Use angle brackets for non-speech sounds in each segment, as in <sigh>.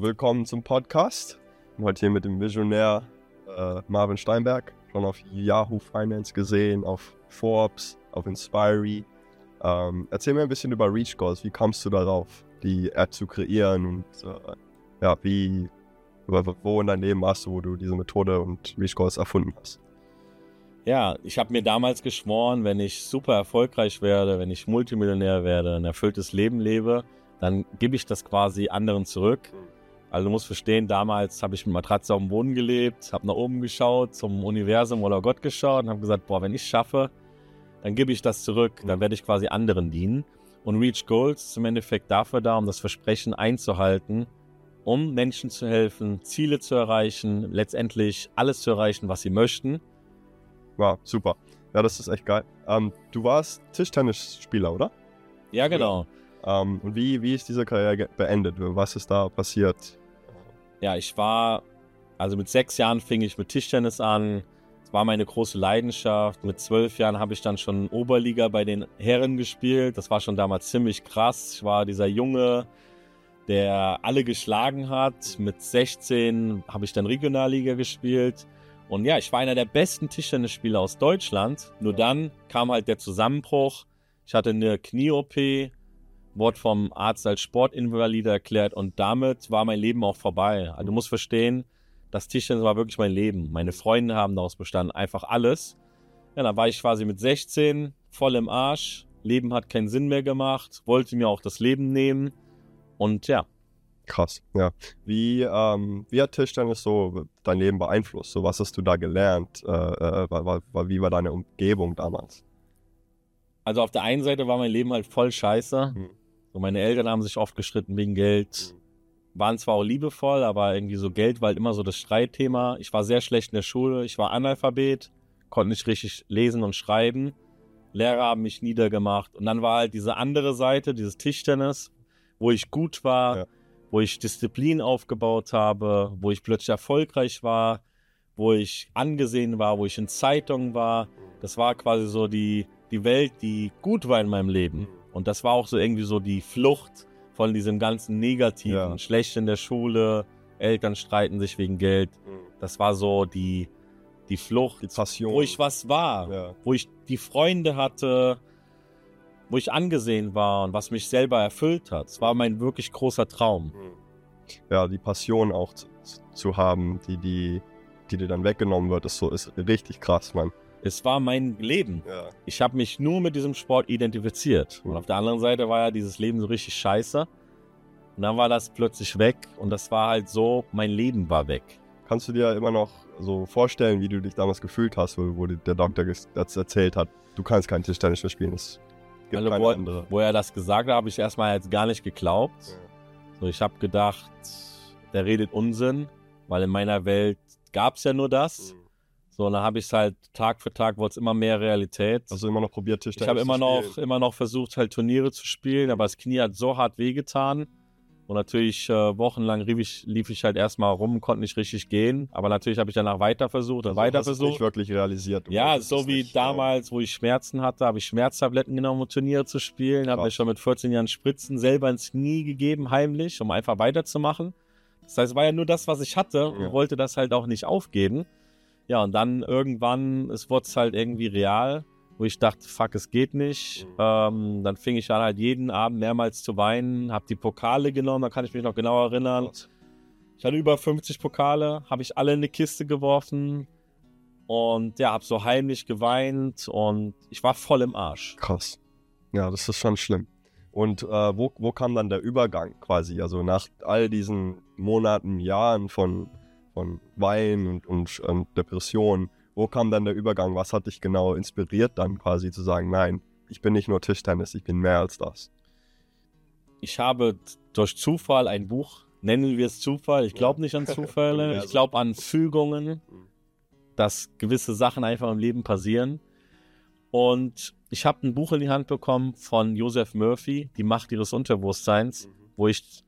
Willkommen zum Podcast. Ich bin heute hier mit dem Visionär äh, Marvin Steinberg, schon auf Yahoo Finance gesehen, auf Forbes, auf Inspiry. Ähm, erzähl mir ein bisschen über Reach Goals. Wie kamst du darauf, die App zu kreieren und äh, ja, wie, wo in deinem Leben warst du, wo du diese Methode und Reach Goals erfunden hast? Ja, ich habe mir damals geschworen, wenn ich super erfolgreich werde, wenn ich Multimillionär werde, ein erfülltes Leben lebe, dann gebe ich das quasi anderen zurück. Also du musst verstehen, damals habe ich mit Matratze auf dem Boden gelebt, habe nach oben geschaut, zum Universum oder Gott geschaut und habe gesagt, boah, wenn ich es schaffe, dann gebe ich das zurück, dann werde ich quasi anderen dienen. Und Reach Goals ist im Endeffekt dafür da, um das Versprechen einzuhalten, um Menschen zu helfen, Ziele zu erreichen, letztendlich alles zu erreichen, was sie möchten. Wow, super. Ja, das ist echt geil. Ähm, du warst Tischtennisspieler, oder? Ja, genau. Ähm, und wie, wie ist diese Karriere beendet? Was ist da passiert? Ja, ich war, also mit sechs Jahren fing ich mit Tischtennis an. Das war meine große Leidenschaft. Mit zwölf Jahren habe ich dann schon Oberliga bei den Herren gespielt. Das war schon damals ziemlich krass. Ich war dieser Junge, der alle geschlagen hat. Mit 16 habe ich dann Regionalliga gespielt. Und ja, ich war einer der besten Tischtennisspieler aus Deutschland. Nur dann kam halt der Zusammenbruch. Ich hatte eine Knie-OP, wurde vom Arzt als Sportinvalide erklärt und damit war mein Leben auch vorbei. Also du musst verstehen, das Tischtennis war wirklich mein Leben. Meine Freunde haben daraus bestanden, einfach alles. Ja, dann war ich quasi mit 16 voll im Arsch. Leben hat keinen Sinn mehr gemacht, wollte mir auch das Leben nehmen und ja. Krass, ja. Wie, ähm, wie hat Tischtennis so dein Leben beeinflusst? So, was hast du da gelernt? Äh, äh, wie war deine Umgebung damals? Also auf der einen Seite war mein Leben halt voll scheiße. Hm. So, meine Eltern haben sich oft gestritten wegen Geld. Waren zwar auch liebevoll, aber irgendwie so Geld war halt immer so das Streitthema. Ich war sehr schlecht in der Schule. Ich war Analphabet, konnte nicht richtig lesen und schreiben. Lehrer haben mich niedergemacht. Und dann war halt diese andere Seite, dieses Tischtennis, wo ich gut war, ja. wo ich Disziplin aufgebaut habe, wo ich plötzlich erfolgreich war, wo ich angesehen war, wo ich in Zeitungen war. Das war quasi so die, die Welt, die gut war in meinem Leben. Und das war auch so irgendwie so die Flucht von diesem ganzen Negativen. Ja. Schlecht in der Schule, Eltern streiten sich wegen Geld. Mhm. Das war so die, die Flucht, die Passion. wo ich was war, ja. wo ich die Freunde hatte, wo ich angesehen war und was mich selber erfüllt hat. Es war mein wirklich großer Traum. Mhm. Ja, die Passion auch zu, zu haben, die, die, die dir dann weggenommen wird, ist so, ist richtig krass, Mann. Es war mein Leben. Ja. Ich habe mich nur mit diesem Sport identifiziert. Und auf der anderen Seite war ja dieses Leben so richtig scheiße. Und dann war das plötzlich weg und das war halt so, mein Leben war weg. Kannst du dir immer noch so vorstellen, wie du dich damals gefühlt hast, wo, wo der Doktor das erzählt hat, du kannst kein Tischtennis mehr spielen, es gibt also, keine wo, andere. Wo er das gesagt hat, habe ich erstmal jetzt gar nicht geglaubt. Ja. So, ich habe gedacht, der redet Unsinn, weil in meiner Welt gab es ja nur das. Mhm. So, und dann habe ich es halt Tag für Tag, wurde es immer mehr Realität. Also immer noch probiert, Tischtennis Ich habe immer noch, immer noch versucht, halt Turniere zu spielen, aber das Knie hat so hart wehgetan. Und natürlich äh, wochenlang lief ich, lief ich halt erstmal rum, konnte nicht richtig gehen. Aber natürlich habe ich danach weiter versucht und also weiter versucht. Nicht wirklich realisiert. Ja, so wie damals, wo ich Schmerzen hatte, habe ich Schmerztabletten genommen, um Turniere zu spielen. Habe mir schon mit 14 Jahren Spritzen selber ins Knie gegeben, heimlich, um einfach weiterzumachen. Das heißt, es war ja nur das, was ich hatte und ja. wollte das halt auch nicht aufgeben. Ja, und dann irgendwann, es wurde halt irgendwie real, wo ich dachte, fuck, es geht nicht. Mhm. Ähm, dann fing ich an halt jeden Abend mehrmals zu weinen, habe die Pokale genommen, da kann ich mich noch genau erinnern. Ich hatte über 50 Pokale, habe ich alle in eine Kiste geworfen und ja, habe so heimlich geweint und ich war voll im Arsch. Krass. Ja, das ist schon schlimm. Und äh, wo, wo kam dann der Übergang quasi? Also nach all diesen Monaten, Jahren von von Wein und, und, und Depression. Wo kam dann der Übergang? Was hat dich genau inspiriert, dann quasi zu sagen, nein, ich bin nicht nur Tischtennis, ich bin mehr als das? Ich habe durch Zufall ein Buch, nennen wir es Zufall, ich glaube nicht an <laughs> Zufälle, ich glaube an Fügungen, dass gewisse Sachen einfach im Leben passieren. Und ich habe ein Buch in die Hand bekommen von Joseph Murphy, Die Macht ihres Unterbewusstseins, mhm. wo ich,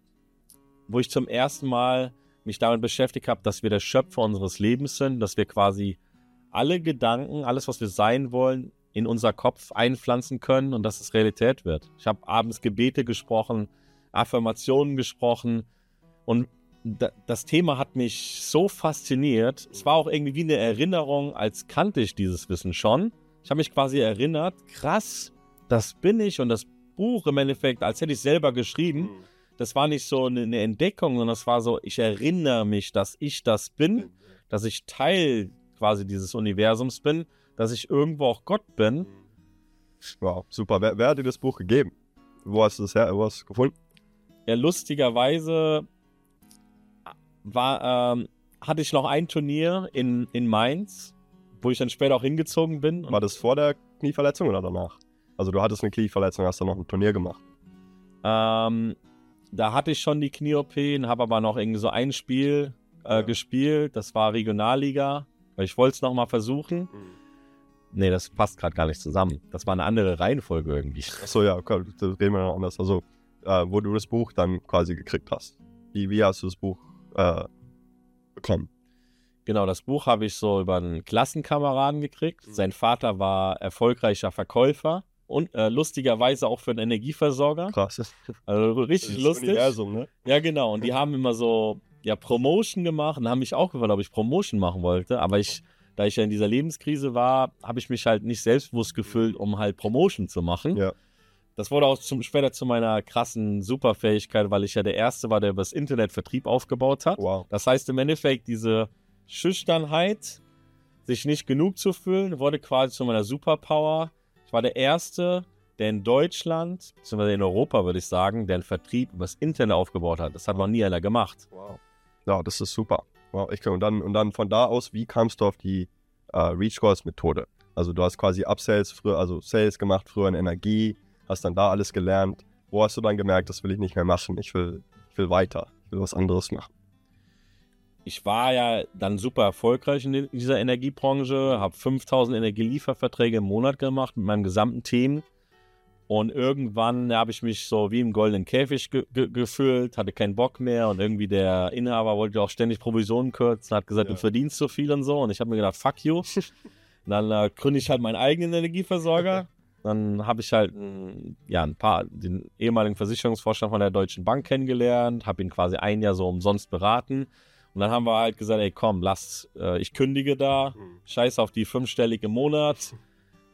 wo ich zum ersten Mal mich damit beschäftigt habe, dass wir der Schöpfer unseres Lebens sind, dass wir quasi alle Gedanken, alles, was wir sein wollen, in unser Kopf einpflanzen können und dass es Realität wird. Ich habe abends Gebete gesprochen, Affirmationen gesprochen und da, das Thema hat mich so fasziniert. Es war auch irgendwie wie eine Erinnerung, als kannte ich dieses Wissen schon. Ich habe mich quasi erinnert, krass, das bin ich und das Buch im Endeffekt, als hätte ich selber geschrieben. Mhm. Das war nicht so eine, eine Entdeckung, sondern das war so, ich erinnere mich, dass ich das bin, dass ich Teil quasi dieses Universums bin, dass ich irgendwo auch Gott bin. Wow, super. Wer, wer hat dir das Buch gegeben? Wo hast du es her, wo hast du es gefunden? Ja, lustigerweise war, ähm, hatte ich noch ein Turnier in, in Mainz, wo ich dann später auch hingezogen bin. War das vor der Knieverletzung oder danach? Also du hattest eine Knieverletzung, hast dann noch ein Turnier gemacht. ähm, da hatte ich schon die Knie-OP, habe aber noch irgendwie so ein Spiel äh, Ja. gespielt. Das war Regionalliga, ich wollte es nochmal versuchen. Nee, das passt gerade gar nicht zusammen. Das war eine andere Reihenfolge irgendwie. Achso, ja, okay, das reden wir noch anders. Also, äh, wo du das Buch dann quasi gekriegt hast. Wie, wie hast du das Buch äh, bekommen? Genau, das Buch habe ich so über einen Klassenkameraden gekriegt. Sein Vater war erfolgreicher Verkäufer und äh, lustigerweise auch für einen Energieversorger. Krass. <laughs> Also richtig Das lustig. Universum, ne? Ja, genau. Und die haben immer so ja, Promotion gemacht und haben mich auch gefragt, ob ich Promotion machen wollte. Aber ich, da ich ja in dieser Lebenskrise war, habe ich mich halt nicht selbstbewusst gefühlt, um halt Promotion zu machen. Ja. Das wurde auch zum, später zu meiner krassen Superfähigkeit, weil ich ja der Erste war, der übers Internet Vertrieb aufgebaut hat. Wow. Das heißt im Endeffekt, diese Schüchternheit, sich nicht genug zu fühlen, wurde quasi zu meiner Superpower. Ich war der Erste, der in Deutschland, beziehungsweise in Europa, würde ich sagen, der einen Vertrieb übers Internet aufgebaut hat. Das hat noch nie einer gemacht. Wow. Ja, das ist super. Wow, ich und, dann, und dann von da aus, wie kamst du auf die äh, Reach Course Methode? Also du hast quasi Upsales früher, also Sales gemacht, früher in Energie, hast dann da alles gelernt. Wo hast du dann gemerkt, das will ich nicht mehr machen, ich will, ich will weiter, ich will was anderes machen? Ich war ja dann super erfolgreich in dieser Energiebranche, habe 5000 Energielieferverträge im Monat gemacht mit meinem gesamten Team. Und irgendwann habe ich mich so wie im goldenen Käfig ge ge gefühlt, hatte keinen Bock mehr und irgendwie der Inhaber wollte auch ständig Provisionen kürzen, hat gesagt, Ja. du verdienst so viel und so. Und ich habe mir gedacht, fuck you. <laughs> Dann äh, gründe ich halt meinen eigenen Energieversorger. Dann habe ich halt ein, ja, ein paar, den ehemaligen Versicherungsvorstand von der Deutschen Bank kennengelernt, habe ihn quasi ein Jahr so umsonst beraten. Und dann haben wir halt gesagt, ey komm, lass, äh, ich kündige da, scheiß auf die fünfstellige im Monat.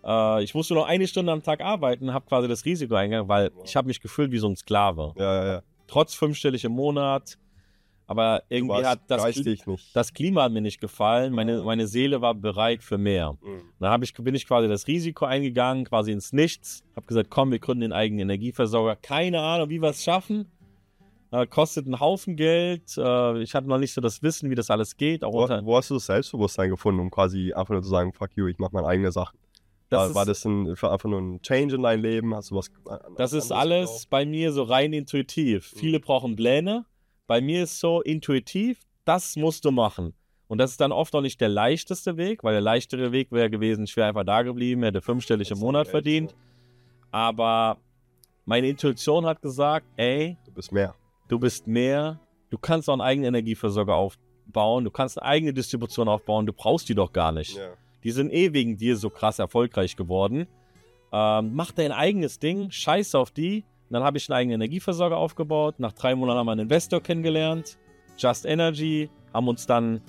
Äh, ich musste nur eine Stunde am Tag arbeiten, habe quasi das Risiko eingegangen, weil ich habe mich gefühlt wie so ein Sklave. Ja, ja, ja. Trotz fünfstellig im Monat. Aber irgendwie hat das, Kli- das Klima hat mir nicht gefallen. Meine, meine Seele war bereit für mehr. Mhm. Dann ich, bin ich quasi das Risiko eingegangen, quasi ins Nichts. Habe gesagt, komm, wir gründen den eigenen Energieversorger. Keine Ahnung, wie wir es schaffen. Äh, kostet einen Haufen Geld. Äh, ich hatte noch nicht so das Wissen, wie das alles geht. Auch Wo, wo hast du das Selbstbewusstsein gefunden, um quasi einfach nur zu sagen, fuck you, ich mach meine eigene Sachen? das war, ist, war das ein, für einfach nur ein Change in dein Leben? Hast du was das ist alles bei mir so rein intuitiv. Mhm. Viele brauchen Pläne. Bei mir ist so intuitiv, das musst du machen. Und das ist dann oft auch nicht der leichteste Weg, weil der leichtere Weg wäre gewesen, ich wäre einfach da geblieben, hätte fünfstellig im Monat verdient. Aber meine Intuition hat gesagt, ey, Du bist mehr. Du bist mehr, du kannst auch einen eigenen Energieversorger aufbauen, du kannst eine eigene Distribution aufbauen, du brauchst die doch gar nicht. Ja. Die sind eh wegen dir so krass erfolgreich geworden. Ähm, mach dein eigenes Ding, scheiß auf die. Und dann habe ich einen eigenen Energieversorger aufgebaut. Nach drei Monaten haben wir einen Investor kennengelernt, Just Energy, haben uns dann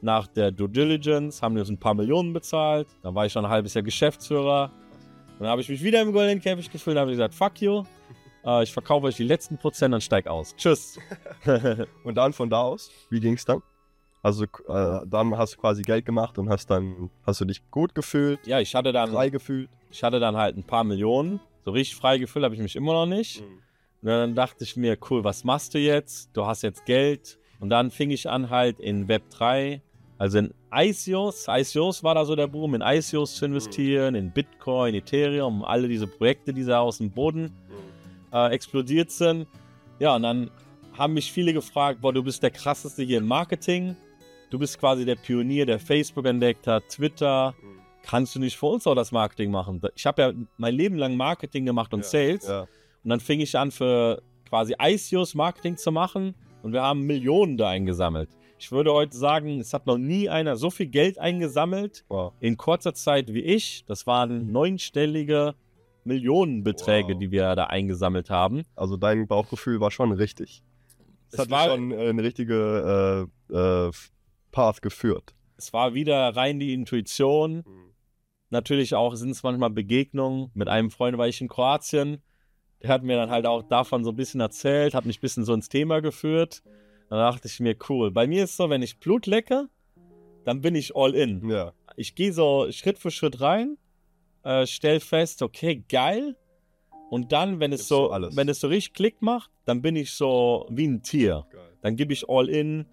nach der Due Diligence, haben wir uns ein paar Millionen bezahlt. Dann war ich schon ein halbes Jahr Geschäftsführer. Und dann habe ich mich wieder im goldenen Käfig gefühlt und habe gesagt, fuck you. Äh, ich verkaufe euch die letzten Prozent und steig aus. Tschüss. <laughs> Und dann von da aus, wie ging es dann? Also äh, dann hast du quasi Geld gemacht und hast dann, hast du dich gut gefühlt, ja, ich hatte dann, frei gefühlt. ich hatte dann halt ein paar Millionen. So richtig frei gefühlt habe ich mich immer noch nicht. Und dann dachte ich mir, cool, was machst du jetzt? Du hast jetzt Geld. Und dann fing ich an halt in Web 3, also in ICOs. ICOs war da so der Boom, in ICOs zu investieren, in Bitcoin, Ethereum, alle diese Projekte, die da aus dem Boden äh, explodiert sind. Ja, und dann haben mich viele gefragt, boah, du bist der krasseste hier im Marketing. Du bist quasi der Pionier, der Facebook entdeckt hat, Twitter. Kannst du nicht für uns auch das Marketing machen? Ich habe ja mein Leben lang Marketing gemacht und Ja, Sales. Ja. Und dann fing ich an, für quasi ICOs Marketing zu machen und wir haben Millionen da eingesammelt. Ich würde heute sagen, es hat noch nie einer so viel Geld eingesammelt Wow. in kurzer Zeit wie ich. Das waren neunstellige Millionenbeträge, Wow. die wir da eingesammelt haben. Also dein Bauchgefühl war schon richtig. Es Es hat war- schon äh, eine richtige äh, äh, Path geführt. Es war wieder rein die Intuition. Natürlich auch sind es manchmal Begegnungen. Mit einem Freund war ich in Kroatien. Der hat mir dann halt auch davon so ein bisschen erzählt, hat mich ein bisschen so ins Thema geführt. Dann dachte ich mir, cool. Bei mir ist so, wenn ich Blut lecke, dann bin ich all in. Ja, Ich gehe so Schritt für Schritt rein, äh, stell fest, okay, geil. Und dann, wenn es so, alles. wenn es so richtig Klick macht, dann bin ich so wie ein Tier. geil. Dann gebe ich all in,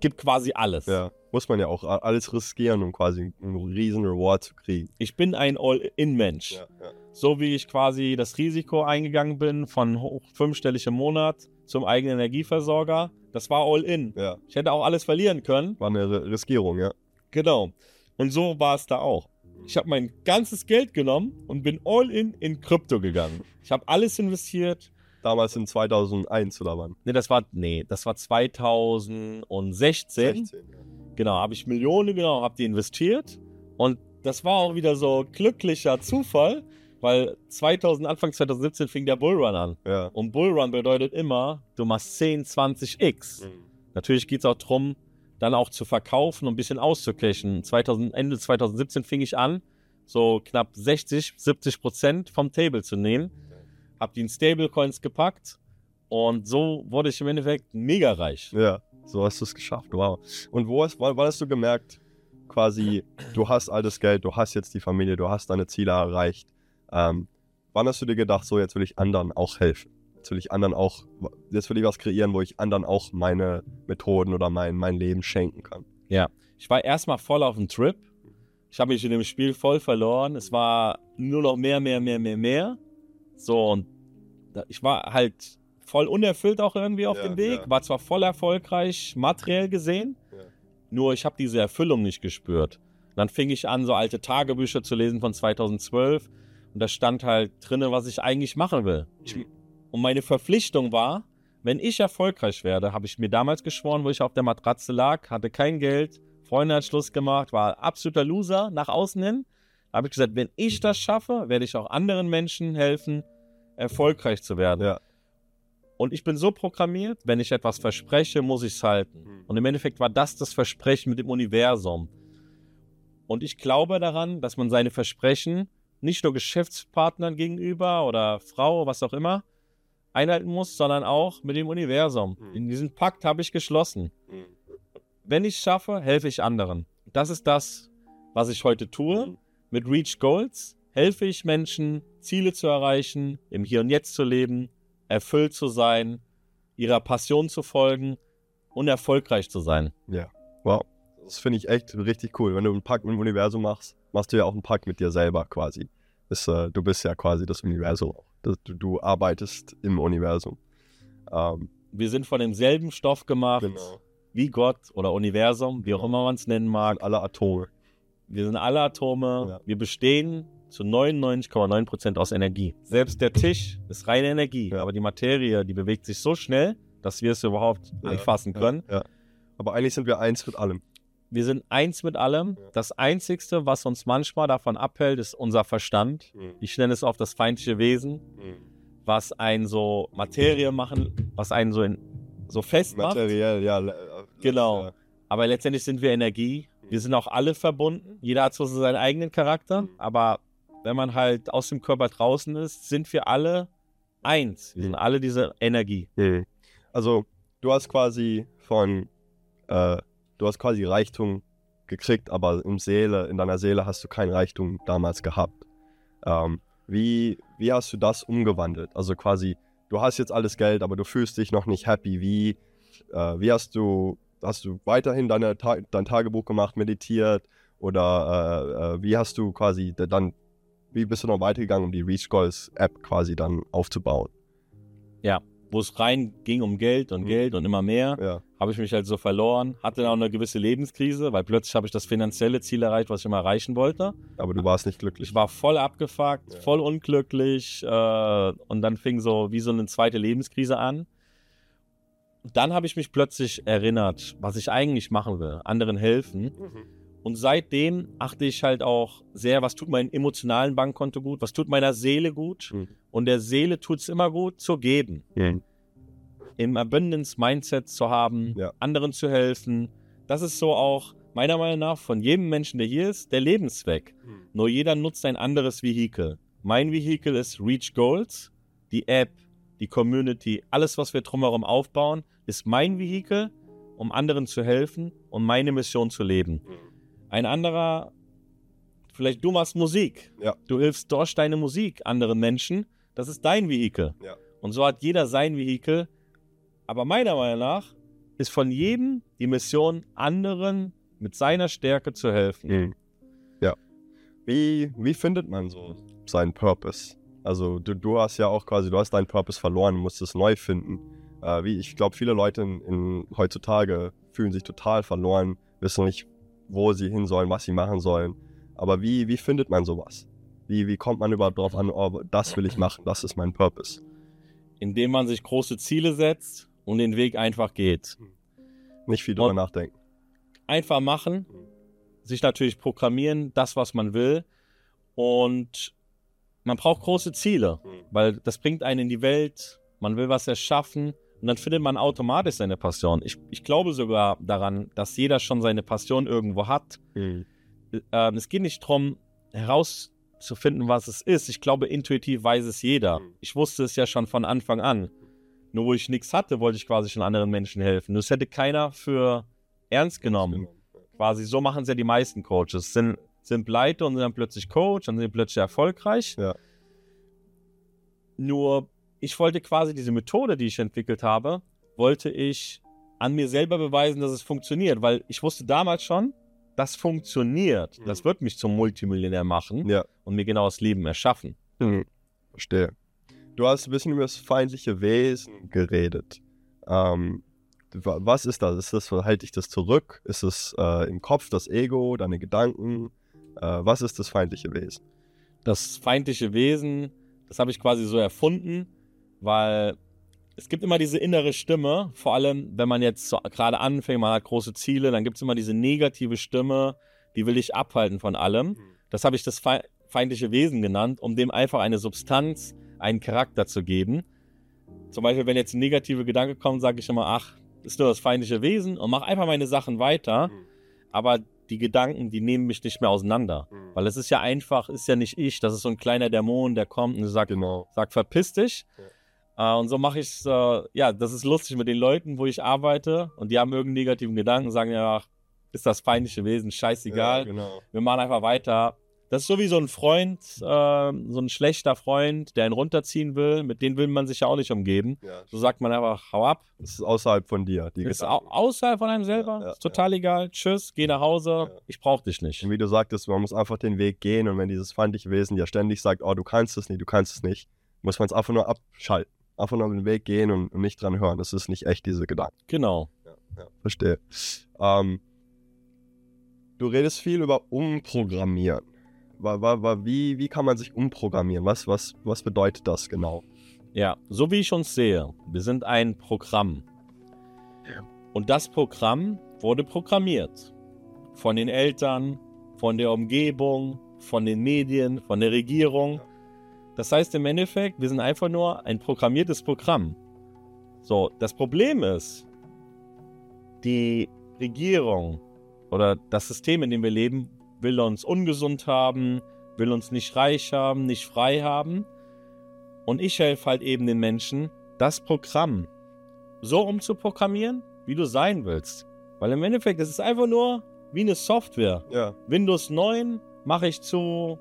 gib quasi alles. Ja, muss man ja auch alles riskieren, um quasi einen riesen Reward zu kriegen. Ich bin ein All-in-Mensch. Ja, ja. So wie ich quasi das Risiko eingegangen bin von hoch fünfstellig im Monat zum eigenen Energieversorger, das war All-in. ja. Ich hätte auch alles verlieren können. war eine Riskierung, ja. Genau. Und so war es da auch. Ich habe mein ganzes Geld genommen und bin All-in in Krypto gegangen. Ich habe alles investiert. Damals in 2001 oder wann? Nee, das war, nee, das war 2016. 16, ja. Genau, habe ich Millionen genommen, habe die investiert. Und das war auch wieder so glücklicher Zufall, weil 2000, Anfang 2017 fing der Bullrun an. Ja. Und Bullrun bedeutet immer, du machst 10, 20x. Natürlich geht es auch darum, dann auch zu verkaufen und ein bisschen auszucashen. 2000, Ende 2017 fing ich an, so knapp 60, 70 Prozent vom Table zu nehmen. Hab die in Stablecoins gepackt und so wurde ich im Endeffekt mega reich. Ja, so hast du es geschafft, wow. Und wo hast, wann, wann hast du gemerkt, quasi, du hast all das Geld, du hast jetzt die Familie, du hast deine Ziele erreicht. Ähm, wann hast du dir gedacht, so jetzt will ich anderen auch helfen? Jetzt will ich anderen auch, jetzt will ich was kreieren, wo ich anderen auch meine Methoden oder mein, mein Leben schenken kann. Ich war erstmal voll auf dem Trip. Ich habe mich in dem Spiel voll verloren. Es war nur noch mehr, mehr, mehr, mehr, mehr. So, und ich war halt voll unerfüllt auch irgendwie auf Ja, dem Weg. ja. War zwar voll erfolgreich, materiell gesehen, Ja. nur ich habe diese Erfüllung nicht gespürt. Und dann fing ich an, so alte Tagebücher zu lesen von 2012. Und da stand halt drinne, was ich eigentlich machen will. Ich, und meine Verpflichtung war, wenn ich erfolgreich werde, habe ich mir damals geschworen, wo ich auf der Matratze lag, hatte kein Geld, Freunde hat Schluss gemacht, war absoluter Loser nach außen hin. Da habe ich gesagt, wenn ich das schaffe, werde ich auch anderen Menschen helfen, erfolgreich zu werden. Ja. Und ich bin so programmiert, wenn ich etwas verspreche, muss ich es halten. Mhm. Und im Endeffekt war das das Versprechen mit dem Universum. Und ich glaube daran, dass man seine Versprechen nicht nur Geschäftspartnern gegenüber oder Frau, was auch immer, einhalten muss, sondern auch mit dem Universum. Mhm. In diesen Pakt habe ich geschlossen. Wenn ich es schaffe, helfe ich anderen. Das ist das, was ich heute tue. Mhm. Mit Reach Goals helfe ich Menschen, Ziele zu erreichen, im Hier und Jetzt zu leben, erfüllt zu sein, ihrer Passion zu folgen und erfolgreich zu sein. Wow. Das finde ich echt richtig cool. Wenn du einen Pakt mit dem Universum machst, machst du ja auch einen Pakt mit dir selber quasi. Das, äh, du bist ja quasi das Universum. Das, du, du arbeitest im Universum. Ähm, Wir sind von demselben Stoff gemacht genau. wie Gott oder Universum, wie auch immer man es nennen mag. Alle Atome. Wir sind alle Atome. Ja. Wir bestehen zu 99,9% aus Energie. Selbst der Tisch ist reine Energie, Ja. aber die Materie, die bewegt sich so schnell, dass wir es überhaupt Ja, anfassen können. Aber eigentlich sind wir eins mit allem. Wir sind eins mit allem. Das Einzigste, was uns manchmal davon abhält, ist unser Verstand. Ich nenne es oft das feindliche Wesen, was einen so Materie machen, was einen so, in, so fest macht. Materiell, ja. äh, Genau. Aber letztendlich sind wir Energie. Wir sind auch alle verbunden. Jeder hat so seinen eigenen Charakter. Mhm. Aber wenn man halt aus dem Körper draußen ist, sind wir alle eins. Wir sind alle diese Energie. Mhm. Also, du hast quasi von, äh, du hast quasi Reichtum gekriegt, aber im Seele, in deiner Seele hast du kein Reichtum damals gehabt. Ähm, wie, wie hast du das umgewandelt? Also quasi, du hast jetzt alles Geld, aber du fühlst dich noch nicht happy. Wie, äh, wie hast du, hast du weiterhin deine, Ta dein Tagebuch gemacht, meditiert? Oder äh, äh, wie hast du quasi dann, wie bist du noch weitergegangen, um die Reach Goals App quasi dann aufzubauen? Wo es rein ging um Geld und Mhm. Geld und immer mehr, Ja. Habe ich mich halt so verloren. Hatte dann auch eine gewisse Lebenskrise, weil plötzlich habe ich das finanzielle Ziel erreicht, was ich immer erreichen wollte. Aber du warst nicht glücklich. Ich war voll abgefuckt, Ja. voll unglücklich äh, und dann fing so wie so eine zweite Lebenskrise an. Dann habe ich mich plötzlich erinnert, was ich eigentlich machen will, anderen helfen. Und seitdem achte ich halt auch sehr, was tut meinem emotionalen Bankkonto gut, was tut meiner Seele gut. Mhm. Und der Seele tut es immer gut, zu geben. Im Abundance-Mindset zu haben, Ja. anderen zu helfen. Das ist so auch meiner Meinung nach von jedem Menschen, der hier ist, der Lebenszweck. Nur jeder nutzt ein anderes Vehikel. Mein Vehikel ist Reach Goals, die App, die Community, alles, was wir drumherum aufbauen, ist mein Vehikel, um anderen zu helfen und meine Mission zu leben. Ein anderer, vielleicht du machst Musik. Ja. Du hilfst durch deine Musik anderen Menschen. Das ist dein Vehikel. Ja. Und so hat jeder sein Vehikel. Aber meiner Meinung nach ist von jedem die Mission, anderen mit seiner Stärke zu helfen. Mhm. Ja. Wie, wie findet man so seinen Purpose? Also du, du hast ja auch quasi, du hast deinen Purpose verloren, musst es neu finden. Äh, wie, ich glaube, viele Leute in, in, heutzutage fühlen sich total verloren, wissen nicht, wo sie hin sollen, was sie machen sollen. Aber wie, wie findet man sowas? Wie, wie kommt man überhaupt darauf an, oh, das will ich machen, das ist mein Purpose? Indem man sich große Ziele setzt und den Weg einfach geht. Nicht viel drüber Und- nachdenken. Einfach machen, sich natürlich programmieren, das, was man will. Und man braucht große Ziele, weil das bringt einen in die Welt, man will was erschaffen und dann findet man automatisch seine Passion. Ich, ich glaube sogar daran, dass jeder schon seine Passion irgendwo hat. Mhm. Ähm, es geht nicht darum, herauszufinden, was es ist. Ich glaube, intuitiv weiß es jeder. Ich wusste es ja schon von Anfang an. Nur wo ich nichts hatte, wollte ich quasi schon anderen Menschen helfen. Das hätte keiner für ernst genommen. Quasi so machen es ja die meisten Coaches. Sind, sind pleite und sind dann plötzlich Coach und sind plötzlich erfolgreich. Ja. Nur ich wollte quasi diese Methode, die ich entwickelt habe, wollte ich an mir selber beweisen, dass es funktioniert, weil ich wusste damals schon, das funktioniert. Mhm. Das wird mich zum Multimillionär machen Ja. und mir genau das Leben erschaffen. Mhm. Verstehe. Du hast ein bisschen über das feindliche Wesen geredet. Ähm, wa- was ist das? Ist das, halte ich das zurück? Ist es äh, im Kopf das Ego, deine Gedanken? Äh, was ist das feindliche Wesen? das feindliche Wesen, das habe ich quasi so erfunden, weil es gibt immer diese innere Stimme, vor allem wenn man jetzt so gerade anfängt, man hat große Ziele, dann gibt es immer diese negative Stimme, die will dich abhalten von allem. Das habe ich das fei- feindliche Wesen genannt, um dem einfach eine Substanz, einen Charakter zu geben. Zum Beispiel, wenn jetzt ein negativer Gedanke kommt, sage ich immer, ach, ist nur das feindliche Wesen und mache einfach meine Sachen weiter. Aber die Gedanken, die nehmen mich nicht mehr auseinander. Weil es ist ja einfach, ist ja nicht ich, das ist so ein kleiner Dämon, der kommt und sagt, Genau. sagt verpiss dich. Äh, und so mache ich es, äh, ja, das ist lustig mit den Leuten, wo ich arbeite und die haben irgendeinen negativen Gedanken, sagen ja, ach, ist das feindliche Wesen, scheißegal, Ja, genau. wir machen einfach weiter. Das ist so wie so ein Freund, äh, so ein schlechter Freund, der einen runterziehen will, mit dem will man sich ja auch nicht umgeben. Ja. So sagt man einfach, hau ab, Das ist außerhalb von dir. Die ist au außerhalb von einem selber, Ja, ja, ist total egal, tschüss, geh nach Hause, Ja. ich brauch dich nicht. Und wie du sagtest, man muss einfach den Weg gehen und wenn dieses feindliche Wesen dir ständig sagt, oh, du kannst es nicht, du kannst es nicht, muss man es einfach nur abschalten. Einfach nur den Weg gehen und, und nicht dran hören. Das ist nicht echt diese Gedanken. Genau. Ja, verstehe. Ähm, du redest viel über Umprogrammieren. Wie, wie kann man sich umprogrammieren? Was, was, was bedeutet das genau? Ja, so wie ich uns sehe, wir sind ein Programm. Und das Programm wurde programmiert. Von den Eltern, von der Umgebung, von den Medien, von der Regierung. Das heißt im Endeffekt, wir sind einfach nur ein programmiertes Programm. So, das Problem ist, die Regierung oder das System, in dem wir leben, will uns ungesund haben, will uns nicht reich haben, nicht frei haben. Und ich helfe halt eben den Menschen, das Programm so umzuprogrammieren, wie du sein willst. Weil im Endeffekt, es ist einfach nur wie eine Software. Ja, Windows 9 mache ich zu,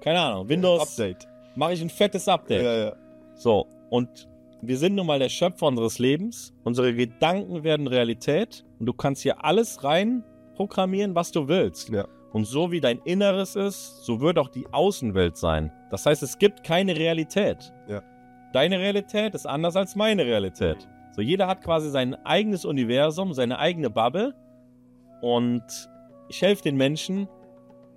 keine Ahnung, Windows Update. mache ich ein fettes Update. Ja, ja. So, und wir sind nun mal der Schöpfer unseres Lebens. Unsere Gedanken werden Realität und du kannst hier alles rein programmieren, was du willst. Ja. Und so wie dein Inneres ist, so wird auch die Außenwelt sein. Das heißt, es gibt keine Realität. Ja. Deine Realität ist anders als meine Realität. So, jeder hat quasi sein eigenes Universum, seine eigene Bubble. Und ich helfe den Menschen,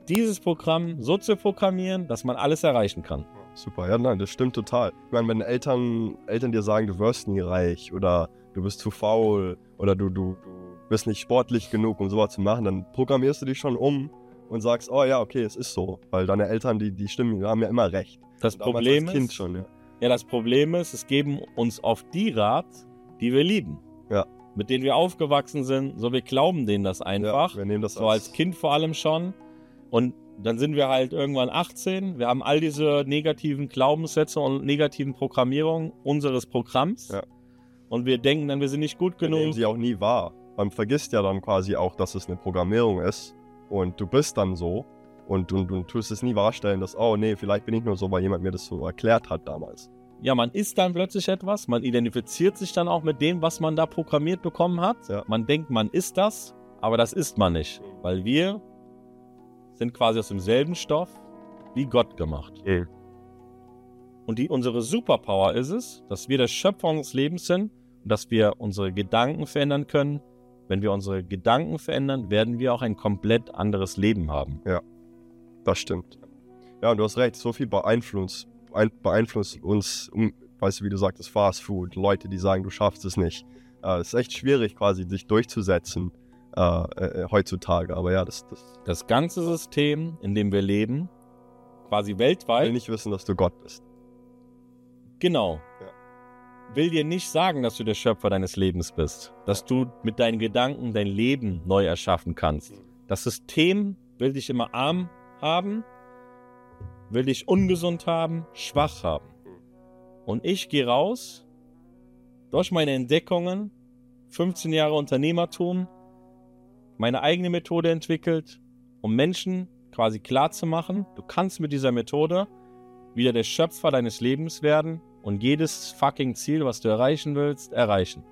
dieses Programm so zu programmieren, dass man alles erreichen kann. Super, ja, nein, das stimmt total. Ich meine, wenn Eltern, Eltern dir sagen, du wirst nie reich oder du bist zu faul oder du, du, du bist nicht sportlich genug, um sowas zu machen, dann programmierst du dich schon um und sagst, oh ja, okay, es ist so. Weil deine Eltern, die, die stimmen, die haben ja immer recht. Das Damals Problem als ist, schon, ja. Ja, das Problem ist, es geben uns auf die Rat, die wir lieben. Ja. Mit denen wir aufgewachsen sind. So, wir glauben denen das einfach. Ja, wir nehmen das so als Kind vor allem schon. Und dann sind wir halt irgendwann 18. Wir haben all diese negativen Glaubenssätze und negativen Programmierungen unseres Programms. Ja. Und wir denken dann, wir sind nicht gut Wir nehmen genug. sie auch nie wahr. Man vergisst ja dann quasi auch, dass es eine Programmierung ist. Und du bist dann so. Und du, du tust es nie wahrstellen, dass, oh nee, vielleicht bin ich nur so, weil jemand mir das so erklärt hat damals. Ja, man ist dann plötzlich etwas. Man identifiziert sich dann auch mit dem, was man da programmiert bekommen hat. Ja. Man denkt, man ist das, aber das ist man nicht. Weil wir sind quasi aus demselben Stoff wie Gott gemacht. Und die, unsere Superpower ist es, dass wir der Schöpfer unseres Lebens sind und dass wir unsere Gedanken verändern können. Wenn wir unsere Gedanken verändern, werden wir auch ein komplett anderes Leben haben. Das stimmt. Ja, und du hast recht, so viel beeinflusst, ein, beeinflusst uns, um, weißt du, wie du sagtest, Fast Food, Leute, die sagen, du schaffst es nicht. Äh, es ist echt schwierig, quasi sich durchzusetzen äh, äh, heutzutage. Aber ja, das, das Das ganze System, in dem wir leben, quasi will weltweit, nicht wissen, dass du Gott bist. Genau. Will dir nicht sagen, dass du der Schöpfer deines Lebens bist. Dass du mit deinen Gedanken dein Leben neu erschaffen kannst. Das System will dich immer arm haben, will dich ungesund haben, schwach haben. Und ich gehe raus, durch meine Entdeckungen, 15 Jahre Unternehmertum, meine eigene Methode entwickelt, um Menschen quasi klarzumachen, du kannst mit dieser Methode wieder der Schöpfer deines Lebens werden und jedes fucking Ziel, was du erreichen willst, erreichen.